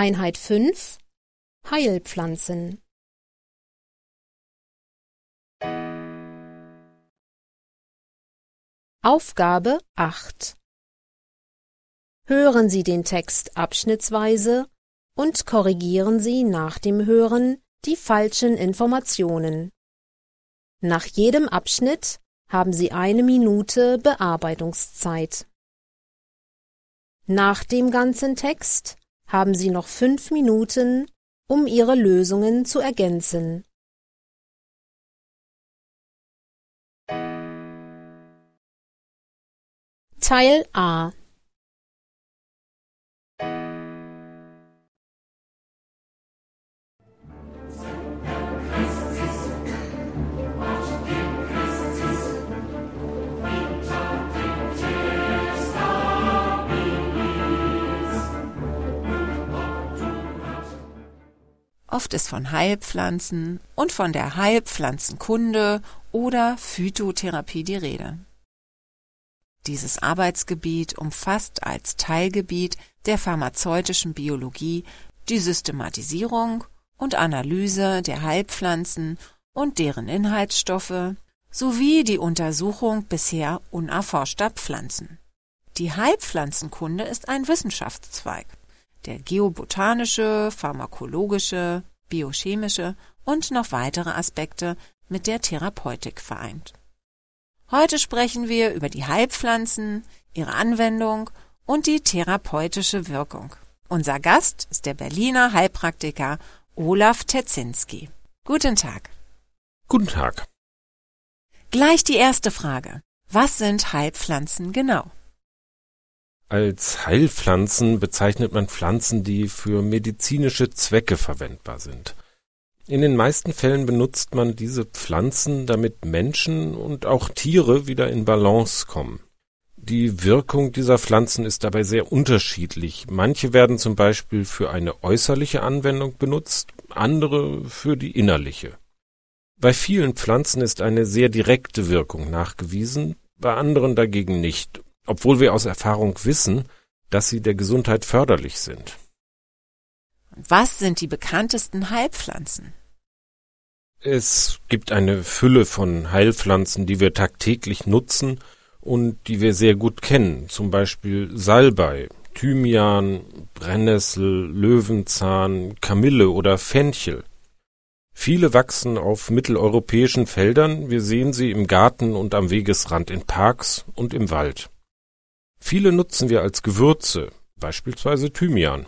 Einheit 5 Heilpflanzen Aufgabe 8 Hören Sie den Text abschnittsweise und korrigieren Sie nach dem Hören die falschen Informationen. Nach jedem Abschnitt haben Sie eine Minute Bearbeitungszeit. Nach dem ganzen Text haben Sie noch fünf Minuten, um Ihre Lösungen zu ergänzen. Teil A Oft ist von Heilpflanzen und von der Heilpflanzenkunde oder Phytotherapie die Rede. Dieses Arbeitsgebiet umfasst als Teilgebiet der pharmazeutischen Biologie die Systematisierung und Analyse der Heilpflanzen und deren Inhaltsstoffe sowie die Untersuchung bisher unerforschter Pflanzen. Die Heilpflanzenkunde ist ein Wissenschaftszweig der geobotanische, pharmakologische, biochemische und noch weitere Aspekte mit der Therapeutik vereint. Heute sprechen wir über die Heilpflanzen, ihre Anwendung und die therapeutische Wirkung. Unser Gast ist der Berliner Heilpraktiker Olaf Tetzinski. Guten Tag. Guten Tag. Gleich die erste Frage. Was sind Heilpflanzen genau? Als Heilpflanzen bezeichnet man Pflanzen, die für medizinische Zwecke verwendbar sind. In den meisten Fällen benutzt man diese Pflanzen, damit Menschen und auch Tiere wieder in Balance kommen. Die Wirkung dieser Pflanzen ist dabei sehr unterschiedlich. Manche werden zum Beispiel für eine äußerliche Anwendung benutzt, andere für die innerliche. Bei vielen Pflanzen ist eine sehr direkte Wirkung nachgewiesen, bei anderen dagegen nicht obwohl wir aus Erfahrung wissen, dass sie der Gesundheit förderlich sind. Was sind die bekanntesten Heilpflanzen? Es gibt eine Fülle von Heilpflanzen, die wir tagtäglich nutzen und die wir sehr gut kennen, zum Beispiel Salbei, Thymian, Brennnessel, Löwenzahn, Kamille oder Fenchel. Viele wachsen auf mitteleuropäischen Feldern, wir sehen sie im Garten und am Wegesrand in Parks und im Wald. Viele nutzen wir als Gewürze, beispielsweise Thymian.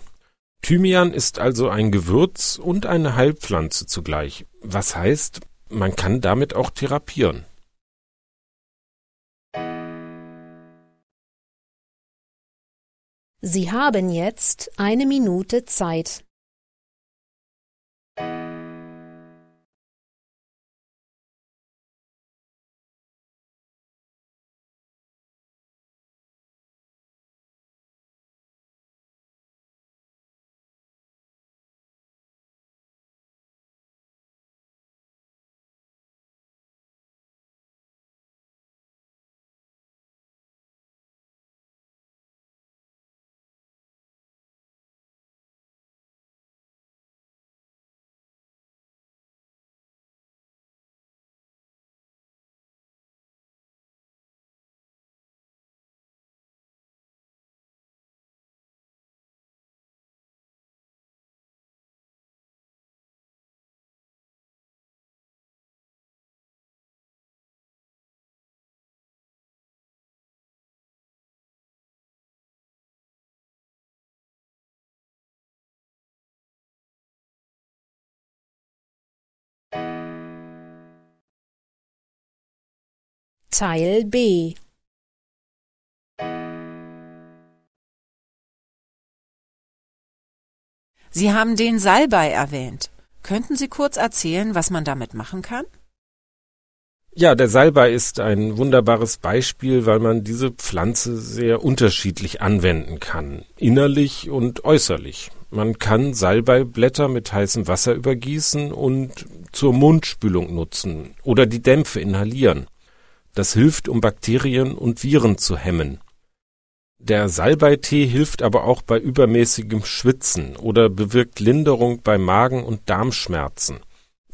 Thymian ist also ein Gewürz und eine Heilpflanze zugleich, was heißt, man kann damit auch therapieren. Sie haben jetzt eine Minute Zeit. Teil B Sie haben den Salbei erwähnt. Könnten Sie kurz erzählen, was man damit machen kann? Ja, der Salbei ist ein wunderbares Beispiel, weil man diese Pflanze sehr unterschiedlich anwenden kann, innerlich und äußerlich. Man kann Salbeiblätter mit heißem Wasser übergießen und zur Mundspülung nutzen oder die Dämpfe inhalieren. Das hilft, um Bakterien und Viren zu hemmen. Der Salbeitee hilft aber auch bei übermäßigem Schwitzen oder bewirkt Linderung bei Magen- und Darmschmerzen,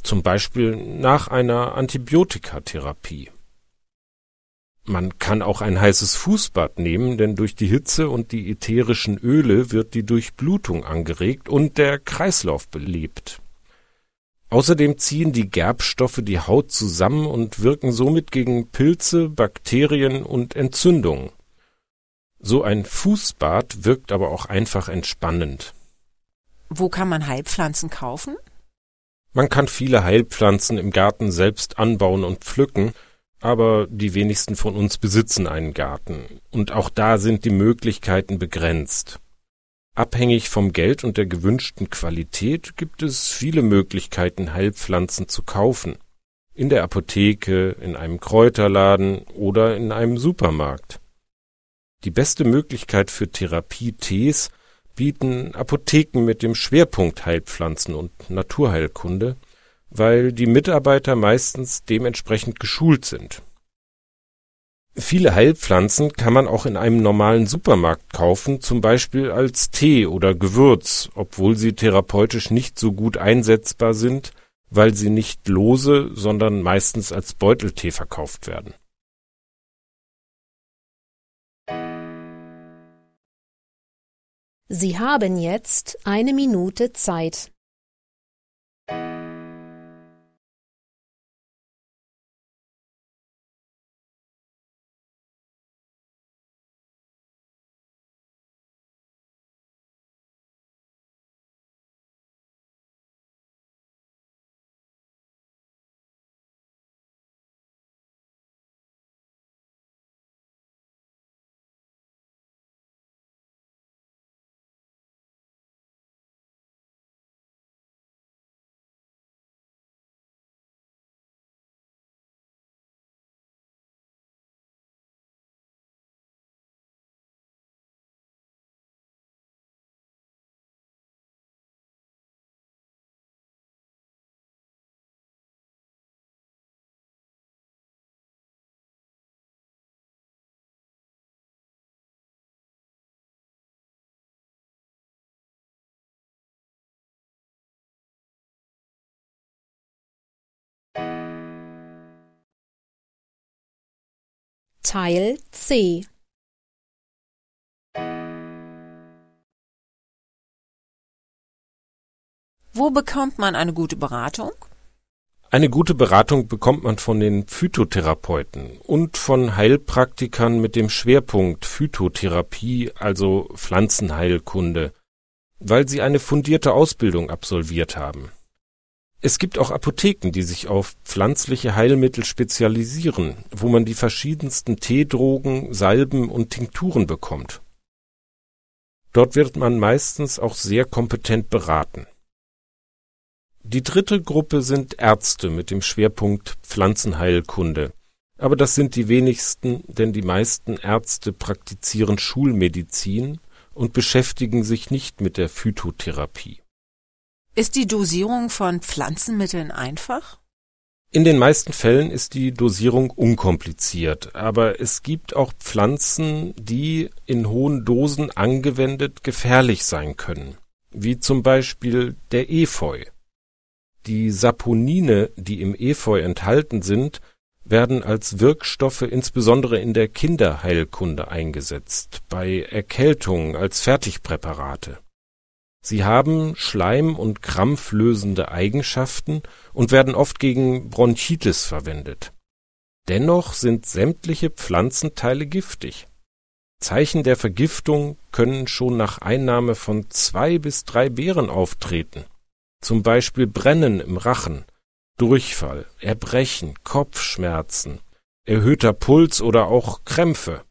zum Beispiel nach einer Antibiotikatherapie. Man kann auch ein heißes Fußbad nehmen, denn durch die Hitze und die ätherischen Öle wird die Durchblutung angeregt und der Kreislauf belebt. Außerdem ziehen die Gerbstoffe die Haut zusammen und wirken somit gegen Pilze, Bakterien und Entzündungen. So ein Fußbad wirkt aber auch einfach entspannend. Wo kann man Heilpflanzen kaufen? Man kann viele Heilpflanzen im Garten selbst anbauen und pflücken, aber die wenigsten von uns besitzen einen Garten, und auch da sind die Möglichkeiten begrenzt. Abhängig vom Geld und der gewünschten Qualität gibt es viele Möglichkeiten, Heilpflanzen zu kaufen. In der Apotheke, in einem Kräuterladen oder in einem Supermarkt. Die beste Möglichkeit für Therapie-Tees bieten Apotheken mit dem Schwerpunkt Heilpflanzen und Naturheilkunde, weil die Mitarbeiter meistens dementsprechend geschult sind. Viele Heilpflanzen kann man auch in einem normalen Supermarkt kaufen, zum Beispiel als Tee oder Gewürz, obwohl sie therapeutisch nicht so gut einsetzbar sind, weil sie nicht lose, sondern meistens als Beuteltee verkauft werden. Sie haben jetzt eine Minute Zeit. Teil C Wo bekommt man eine gute Beratung? Eine gute Beratung bekommt man von den Phytotherapeuten und von Heilpraktikern mit dem Schwerpunkt Phytotherapie, also Pflanzenheilkunde, weil sie eine fundierte Ausbildung absolviert haben. Es gibt auch Apotheken, die sich auf pflanzliche Heilmittel spezialisieren, wo man die verschiedensten Teedrogen, Salben und Tinkturen bekommt. Dort wird man meistens auch sehr kompetent beraten. Die dritte Gruppe sind Ärzte mit dem Schwerpunkt Pflanzenheilkunde. Aber das sind die wenigsten, denn die meisten Ärzte praktizieren Schulmedizin und beschäftigen sich nicht mit der Phytotherapie. Ist die Dosierung von Pflanzenmitteln einfach? In den meisten Fällen ist die Dosierung unkompliziert, aber es gibt auch Pflanzen, die in hohen Dosen angewendet gefährlich sein können, wie zum Beispiel der Efeu. Die Saponine, die im Efeu enthalten sind, werden als Wirkstoffe insbesondere in der Kinderheilkunde eingesetzt, bei Erkältungen als Fertigpräparate. Sie haben schleim- und krampflösende Eigenschaften und werden oft gegen Bronchitis verwendet. Dennoch sind sämtliche Pflanzenteile giftig. Zeichen der Vergiftung können schon nach Einnahme von zwei bis drei Beeren auftreten, zum Beispiel Brennen im Rachen, Durchfall, Erbrechen, Kopfschmerzen, erhöhter Puls oder auch Krämpfe.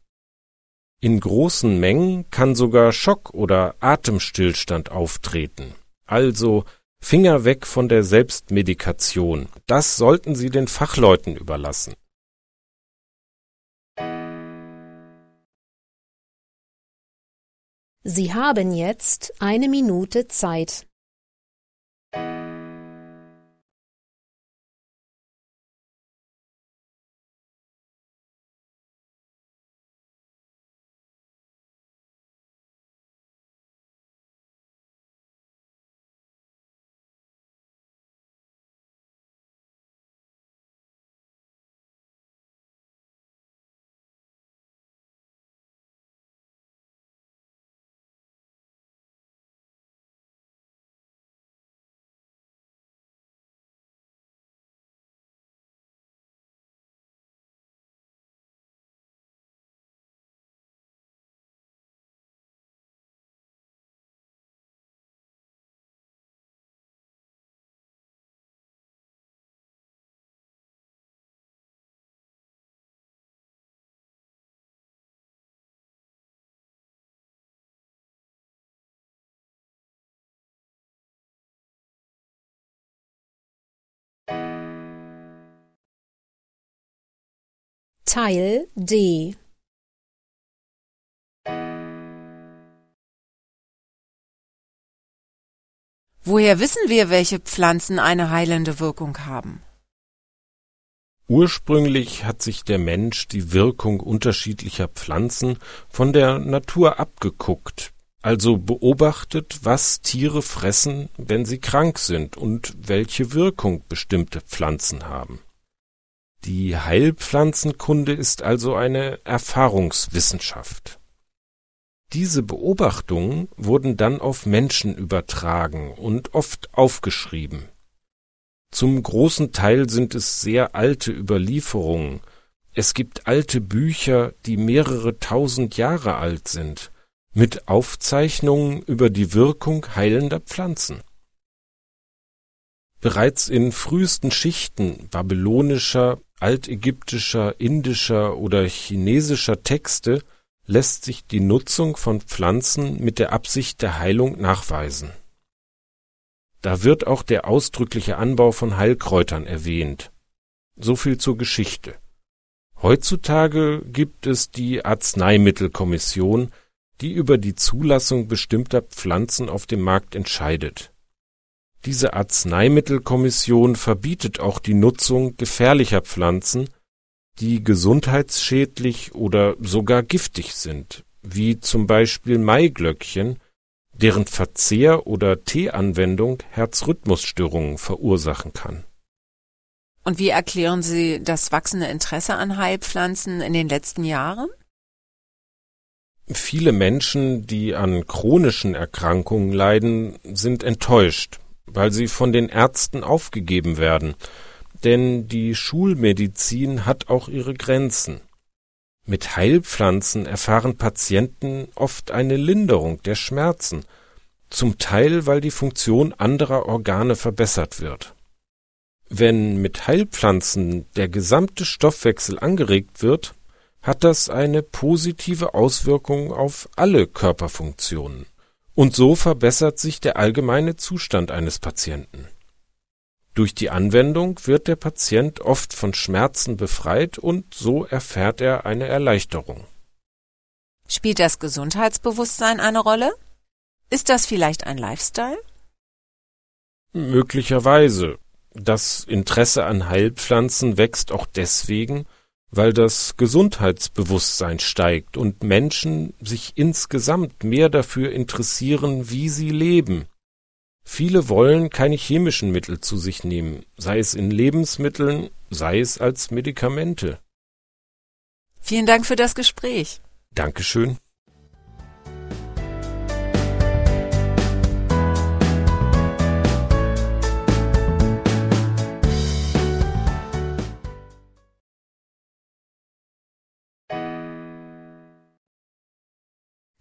In großen Mengen kann sogar Schock oder Atemstillstand auftreten. Also Finger weg von der Selbstmedikation. Das sollten Sie den Fachleuten überlassen. Sie haben jetzt eine Minute Zeit. Teil D Woher wissen wir, welche Pflanzen eine heilende Wirkung haben? Ursprünglich hat sich der Mensch die Wirkung unterschiedlicher Pflanzen von der Natur abgeguckt, also beobachtet, was Tiere fressen, wenn sie krank sind und welche Wirkung bestimmte Pflanzen haben. Die Heilpflanzenkunde ist also eine Erfahrungswissenschaft. Diese Beobachtungen wurden dann auf Menschen übertragen und oft aufgeschrieben. Zum großen Teil sind es sehr alte Überlieferungen. Es gibt alte Bücher, die mehrere tausend Jahre alt sind, mit Aufzeichnungen über die Wirkung heilender Pflanzen. Bereits in frühesten Schichten babylonischer, altägyptischer, indischer oder chinesischer Texte lässt sich die Nutzung von Pflanzen mit der Absicht der Heilung nachweisen. Da wird auch der ausdrückliche Anbau von Heilkräutern erwähnt. So viel zur Geschichte. Heutzutage gibt es die Arzneimittelkommission, die über die Zulassung bestimmter Pflanzen auf dem Markt entscheidet. Diese Arzneimittelkommission verbietet auch die Nutzung gefährlicher Pflanzen, die gesundheitsschädlich oder sogar giftig sind, wie zum Beispiel Maiglöckchen, deren Verzehr oder Teeanwendung Herzrhythmusstörungen verursachen kann. Und wie erklären Sie das wachsende Interesse an Heilpflanzen in den letzten Jahren? Viele Menschen, die an chronischen Erkrankungen leiden, sind enttäuscht, weil sie von den Ärzten aufgegeben werden denn die Schulmedizin hat auch ihre Grenzen. Mit Heilpflanzen erfahren Patienten oft eine Linderung der Schmerzen, zum Teil weil die Funktion anderer Organe verbessert wird. Wenn mit Heilpflanzen der gesamte Stoffwechsel angeregt wird, hat das eine positive Auswirkung auf alle Körperfunktionen, und so verbessert sich der allgemeine Zustand eines Patienten. Durch die Anwendung wird der Patient oft von Schmerzen befreit und so erfährt er eine Erleichterung. Spielt das Gesundheitsbewusstsein eine Rolle? Ist das vielleicht ein Lifestyle? Möglicherweise. Das Interesse an Heilpflanzen wächst auch deswegen, weil das Gesundheitsbewusstsein steigt und Menschen sich insgesamt mehr dafür interessieren, wie sie leben Viele wollen keine chemischen Mittel zu sich nehmen, sei es in Lebensmitteln, sei es als Medikamente. Vielen Dank für das Gespräch. Dankeschön.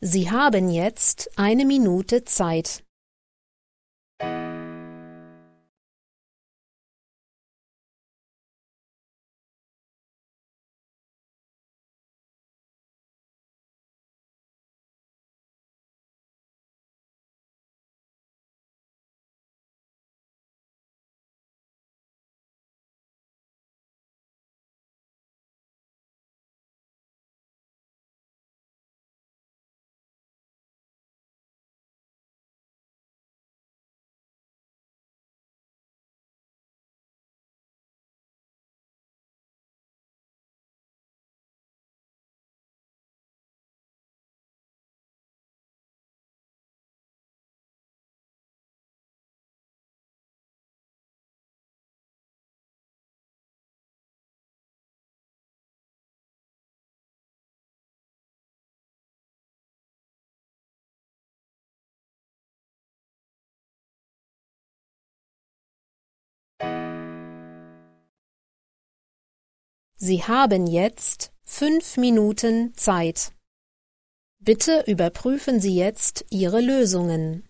Sie haben jetzt eine Minute Zeit. Sie haben jetzt fünf Minuten Zeit. Bitte überprüfen Sie jetzt Ihre Lösungen.